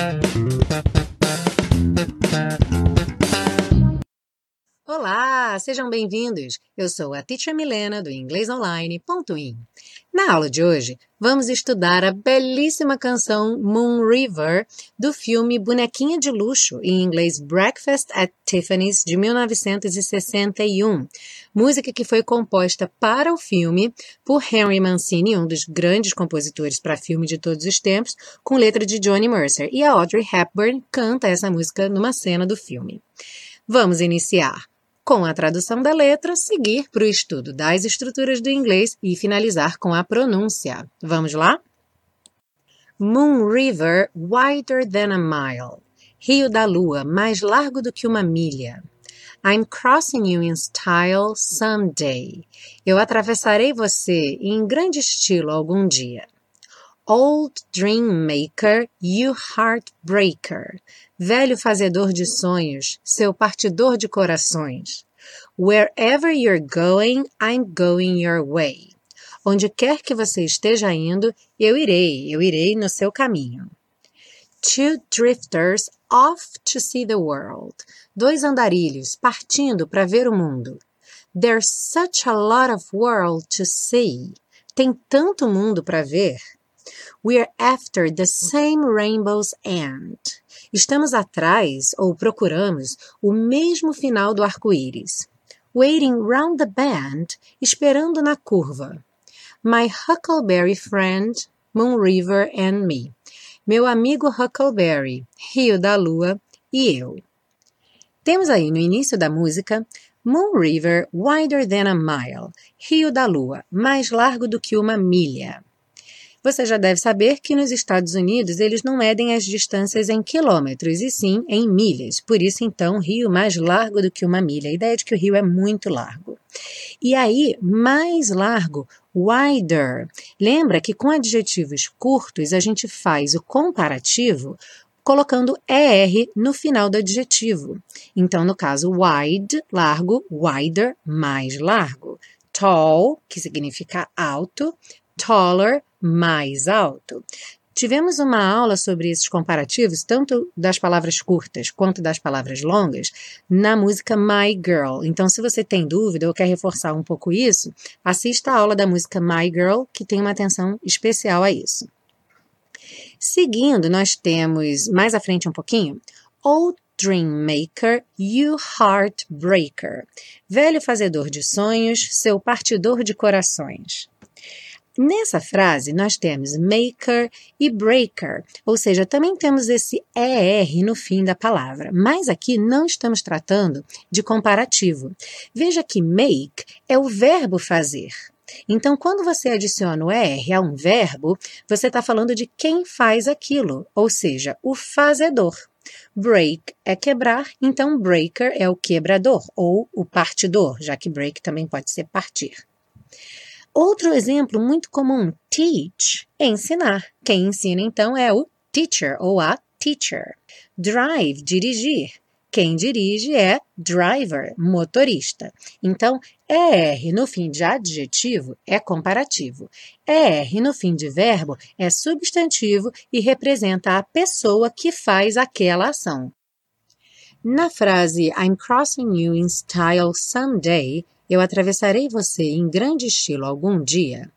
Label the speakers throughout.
Speaker 1: Thank you. Sejam bem-vindos. Eu sou a Teacher Milena do inglesonline.in. Na aula de hoje, vamos estudar a belíssima canção Moon River do filme Bonequinha de Luxo, em inglês Breakfast at Tiffany's, de 1961. Música que foi composta para o filme por Henry Mancini, um dos grandes compositores para filme de todos os tempos, com letra de Johnny Mercer. E a Audrey Hepburn canta essa música numa cena do filme. Vamos iniciar com a tradução da letra, seguir para o estudo das estruturas do inglês e finalizar com a pronúncia. Vamos lá? Moon River, wider than a mile. Rio da Lua, mais largo do que uma milha. I'm crossing you in style someday. Eu atravessarei você em grande estilo algum dia. Old dream maker, you heartbreaker. Velho fazedor de sonhos, seu partidor de corações. Wherever you're going, I'm going your way. Onde quer que você esteja indo, eu irei, eu irei no seu caminho. Two drifters off to see the world. Dois andarilhos partindo para ver o mundo. There's such a lot of world to see. Tem tanto mundo para ver. We're after the same rainbow's end. Estamos atrás ou procuramos o mesmo final do arco-íris. Waiting round the bend, esperando na curva. My Huckleberry friend, Moon River and me. Meu amigo Huckleberry, Rio da Lua e eu. Temos aí no início da música Moon River wider than a mile. Rio da Lua, mais largo do que uma milha. Você já deve saber que nos Estados Unidos eles não medem as distâncias em quilômetros, e sim em milhas. Por isso, então, rio mais largo do que uma milha. A ideia é de que o rio é muito largo. E aí, mais largo, wider. Lembra que com adjetivos curtos a gente faz o comparativo colocando ER no final do adjetivo. Então, no caso, wide, largo, wider, mais largo. Tall, que significa alto, taller, mais alto. Tivemos uma aula sobre esses comparativos, tanto das palavras curtas quanto das palavras longas, na música My Girl. Então, se você tem dúvida ou quer reforçar um pouco isso, assista a aula da música My Girl, que tem uma atenção especial a isso. Seguindo, nós temos mais à frente um pouquinho, Old Dream Maker, You Heartbreaker. Velho fazedor de sonhos, seu partidor de corações. Nessa frase, nós temos maker e breaker, ou seja, também temos esse ER no fim da palavra, mas aqui não estamos tratando de comparativo. Veja que make é o verbo fazer. Então, quando você adiciona o ER a um verbo, você está falando de quem faz aquilo, ou seja, o fazedor. Break é quebrar, então breaker é o quebrador ou o partidor, já que break também pode ser partir. Outro exemplo muito comum, teach, ensinar. Quem ensina então é o teacher ou a teacher. Drive, dirigir. Quem dirige é driver, motorista. Então, ER no fim de adjetivo é comparativo. ER no fim de verbo é substantivo e representa a pessoa que faz aquela ação. Na frase I'm crossing you in style someday, eu atravessarei você em grande estilo algum dia.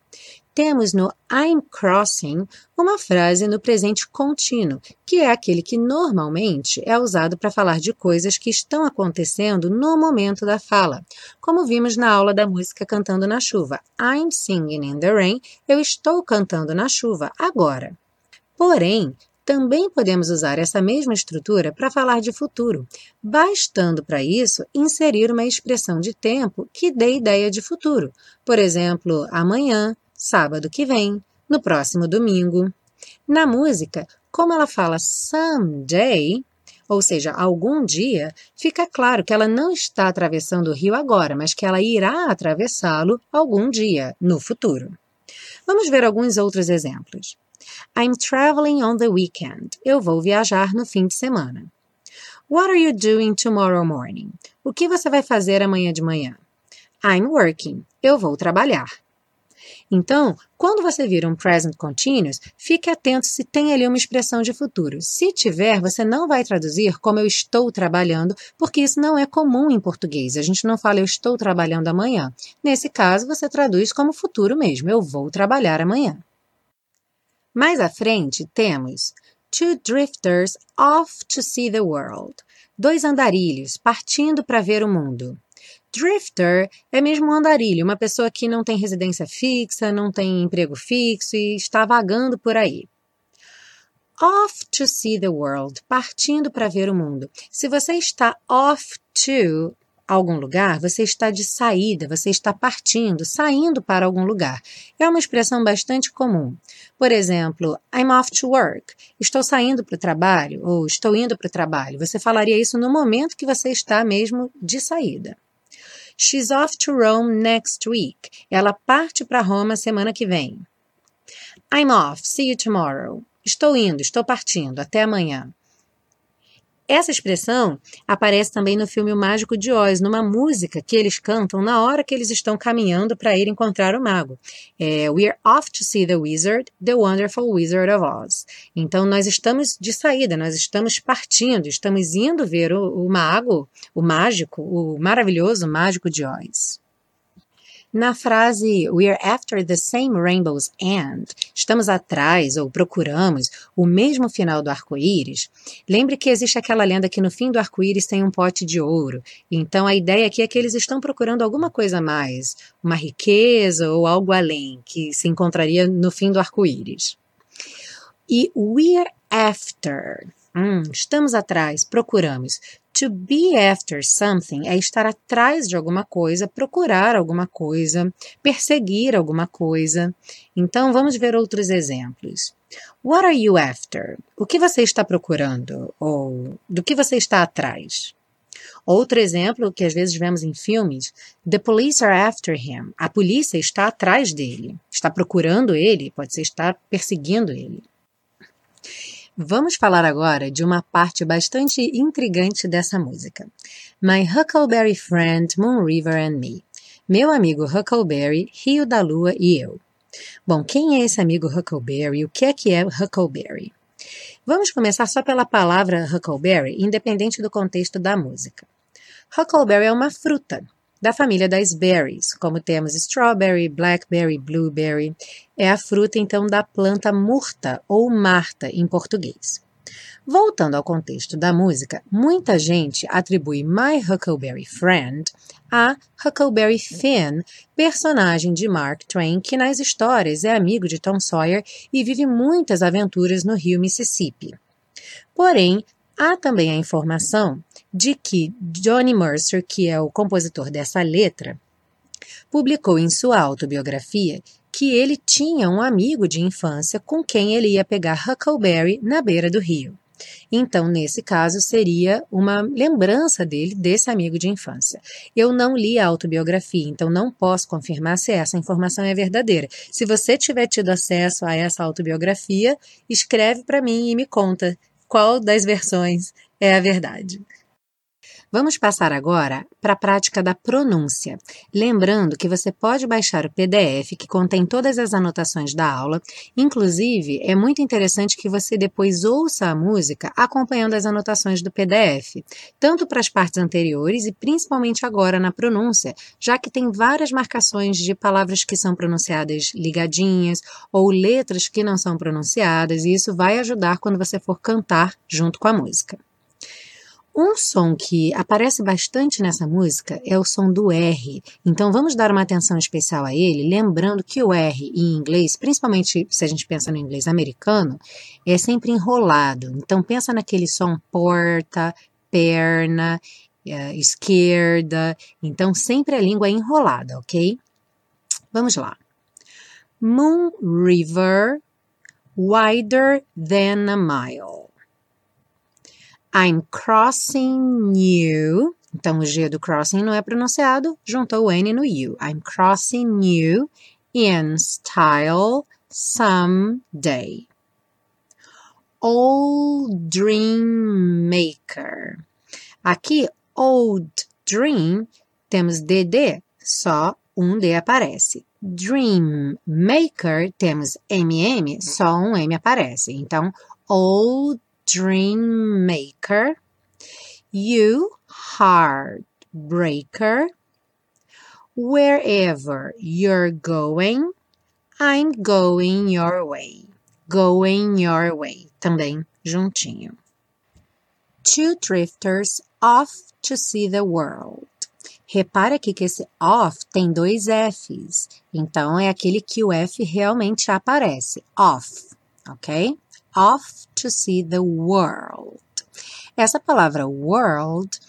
Speaker 1: Temos no I'm crossing uma frase no presente contínuo, que é aquele que normalmente é usado para falar de coisas que estão acontecendo no momento da fala, como vimos na aula da música Cantando na Chuva. I'm singing in the rain, eu estou cantando na chuva agora. Porém, também podemos usar essa mesma estrutura para falar de futuro, bastando para isso inserir uma expressão de tempo que dê ideia de futuro. Por exemplo, amanhã, sábado que vem, no próximo domingo. Na música, como ela fala someday, ou seja, algum dia, fica claro que ela não está atravessando o rio agora, mas que ela irá atravessá-lo algum dia, no futuro. Vamos ver alguns outros exemplos. I'm traveling on the weekend. Eu vou viajar no fim de semana. What are you doing tomorrow morning? O que você vai fazer amanhã de manhã? I'm working. Eu vou trabalhar. Então, quando você vira um present continuous, fique atento se tem ali uma expressão de futuro. Se tiver, você não vai traduzir como eu estou trabalhando, porque isso não é comum em português. A gente não fala eu estou trabalhando amanhã. Nesse caso, você traduz como futuro mesmo, eu vou trabalhar amanhã. Mais à frente, temos Two drifters off to see the world. Dois andarilhos partindo para ver o mundo. Drifter é mesmo um andarilho, uma pessoa que não tem residência fixa, não tem emprego fixo e está vagando por aí. Off to see the world, partindo para ver o mundo. Se você está off to algum lugar, você está de saída, você está partindo, saindo para algum lugar. É uma expressão bastante comum. Por exemplo, I'm off to work. Estou saindo para o trabalho ou estou indo para o trabalho. Você falaria isso no momento que você está mesmo de saída. She's off to Rome next week. Ela parte para Roma semana que vem. I'm off. See you tomorrow. Estou indo, estou partindo. Até amanhã. Essa expressão aparece também no filme O Mágico de Oz, numa música que eles cantam na hora que eles estão caminhando para ir encontrar o mago. É We're off to see the wizard, the wonderful wizard of Oz. Então nós estamos de saída, nós estamos partindo, estamos indo ver o, o mago, o mágico, o maravilhoso mágico de Oz. Na frase We're after the same rainbow's end, estamos atrás ou procuramos o mesmo final do arco-íris, lembre que existe aquela lenda que no fim do arco-íris tem um pote de ouro. Então a ideia aqui é que eles estão procurando alguma coisa a mais, uma riqueza ou algo além que se encontraria no fim do arco-íris. E we're after Hum, estamos atrás, procuramos. To be after something é estar atrás de alguma coisa, procurar alguma coisa, perseguir alguma coisa. Então vamos ver outros exemplos. What are you after? O que você está procurando? Ou do que você está atrás? Outro exemplo que às vezes vemos em filmes: The police are after him. A polícia está atrás dele, está procurando ele, pode ser estar perseguindo ele. Vamos falar agora de uma parte bastante intrigante dessa música. My Huckleberry Friend, Moon River and Me. Meu amigo Huckleberry, Rio da Lua e eu. Bom, quem é esse amigo Huckleberry? O que é que é Huckleberry? Vamos começar só pela palavra Huckleberry, independente do contexto da música. Huckleberry é uma fruta, da família das berries, como temos strawberry, blackberry, blueberry. É a fruta então da planta murta ou marta em português. Voltando ao contexto da música, muita gente atribui My Huckleberry Friend a Huckleberry Finn, personagem de Mark Twain que nas histórias é amigo de Tom Sawyer e vive muitas aventuras no rio Mississippi. Porém, Há também a informação de que Johnny Mercer, que é o compositor dessa letra, publicou em sua autobiografia que ele tinha um amigo de infância com quem ele ia pegar Huckleberry na beira do rio. Então, nesse caso, seria uma lembrança dele, desse amigo de infância. Eu não li a autobiografia, então não posso confirmar se essa informação é verdadeira. Se você tiver tido acesso a essa autobiografia, escreve para mim e me conta qual das versões é a verdade. Vamos passar agora para a prática da pronúncia. Lembrando que você pode baixar o PDF que contém todas as anotações da aula. Inclusive, é muito interessante que você depois ouça a música acompanhando as anotações do PDF, tanto para as partes anteriores e principalmente agora na pronúncia, já que tem várias marcações de palavras que são pronunciadas ligadinhas ou letras que não são pronunciadas, e isso vai ajudar quando você for cantar junto com a música. Um som que aparece bastante nessa música é o som do R. Então vamos dar uma atenção especial a ele, lembrando que o R em inglês, principalmente se a gente pensa no inglês americano, é sempre enrolado. Então pensa naquele som porta, perna, uh, esquerda. Então sempre a língua é enrolada, ok? Vamos lá. Moon River, wider than a mile. I'm crossing you. Então, o G do crossing não é pronunciado, juntou o N no you. I'm crossing you in style someday. Old Dream Maker. Aqui, Old Dream, temos DD, só um D aparece. Dream maker, temos MM, só um M aparece. Então, O dream maker. You heartbreaker. Wherever you're going, I'm going your way. Going your way. Também juntinho. Two drifters off to see the world. Repare aqui que esse off tem dois Fs. Então, é aquele que o F realmente aparece. Off, ok? Off to see the world. Essa palavra world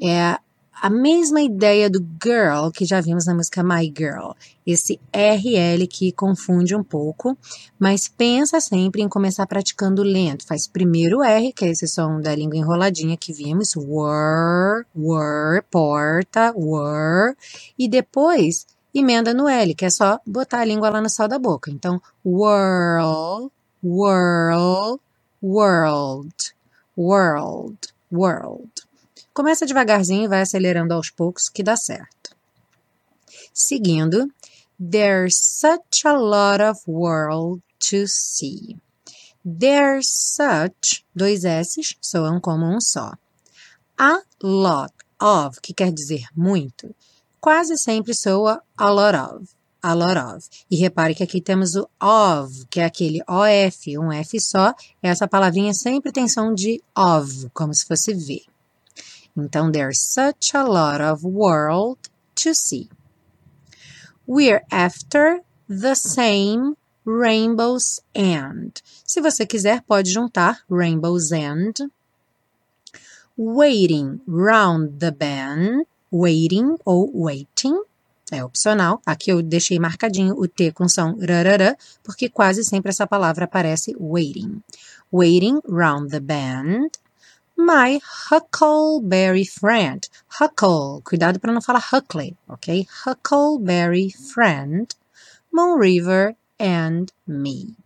Speaker 1: é a mesma ideia do girl que já vimos na música My Girl. Esse RL que confunde um pouco, mas pensa sempre em começar praticando lento. Faz primeiro o R, que é esse som da língua enroladinha que vimos, were, were, porta, were, e depois emenda no L, que é só botar a língua lá no céu da boca. Então, world, world, world, world, world. Começa devagarzinho e vai acelerando aos poucos que dá certo. Seguindo, there's such a lot of world to see. There's such, dois S's, soam como um só. A lot of, que quer dizer muito, quase sempre soa a lot of, a lot of. E repare que aqui temos o of, que é aquele OF, um F só. Essa palavrinha sempre tem som de of, como se fosse V. Então, there's such a lot of world to see. We're after the same rainbow's end. Se você quiser, pode juntar rainbow's end. Waiting round the bend. Waiting ou waiting. É opcional. Aqui eu deixei marcadinho o T com som rarará, porque quase sempre essa palavra aparece waiting. Waiting round the bend. My Huckleberry Friend. Huckle, cuidado para não falar Huckley, ok? Huckleberry Friend, Moon River and Me.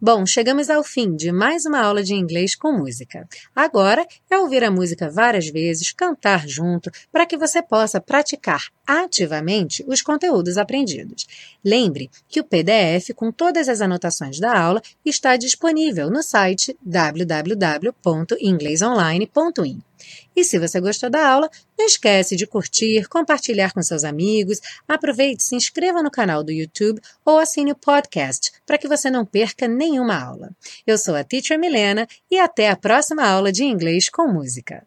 Speaker 1: Bom, chegamos ao fim de mais uma aula de inglês com música. Agora é ouvir a música várias vezes, cantar junto, para que você possa praticar ativamente os conteúdos aprendidos. Lembre que o PDF com todas as anotações da aula está disponível no site www.inglesonline.in. E se você gostou da aula, não esquece de curtir, compartilhar com seus amigos, aproveite, se inscreva no canal do YouTube ou assine o podcast para que você não perca nenhuma aula. Eu sou a Teacher Milena e até a próxima aula de inglês com música.